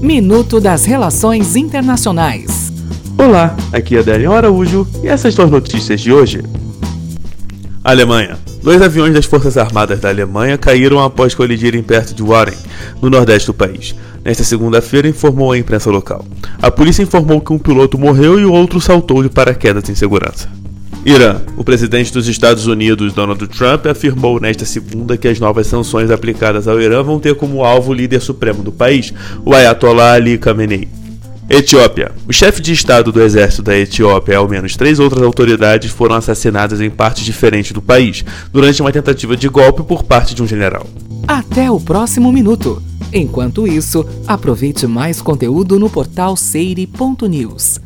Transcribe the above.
Minuto das Relações Internacionais. Olá, aqui é Adélio Araújo e essas são as notícias de hoje. Alemanha. Dois aviões das Forças Armadas da Alemanha caíram após colidirem perto de Warren, no nordeste do país. Nesta segunda-feira, informou a imprensa local. A polícia informou que um piloto morreu e o outro saltou de paraquedas em segurança. Irã. O presidente dos Estados Unidos, Donald Trump, afirmou nesta segunda que as novas sanções aplicadas ao Irã vão ter como alvo o líder supremo do país, o Ayatollah Ali Khamenei. Etiópia. O chefe de estado do exército da Etiópia e ao menos três outras autoridades foram assassinadas em partes diferentes do país, durante uma tentativa de golpe por parte de um general. Até o próximo minuto. Enquanto isso, aproveite mais conteúdo no portal seire.news.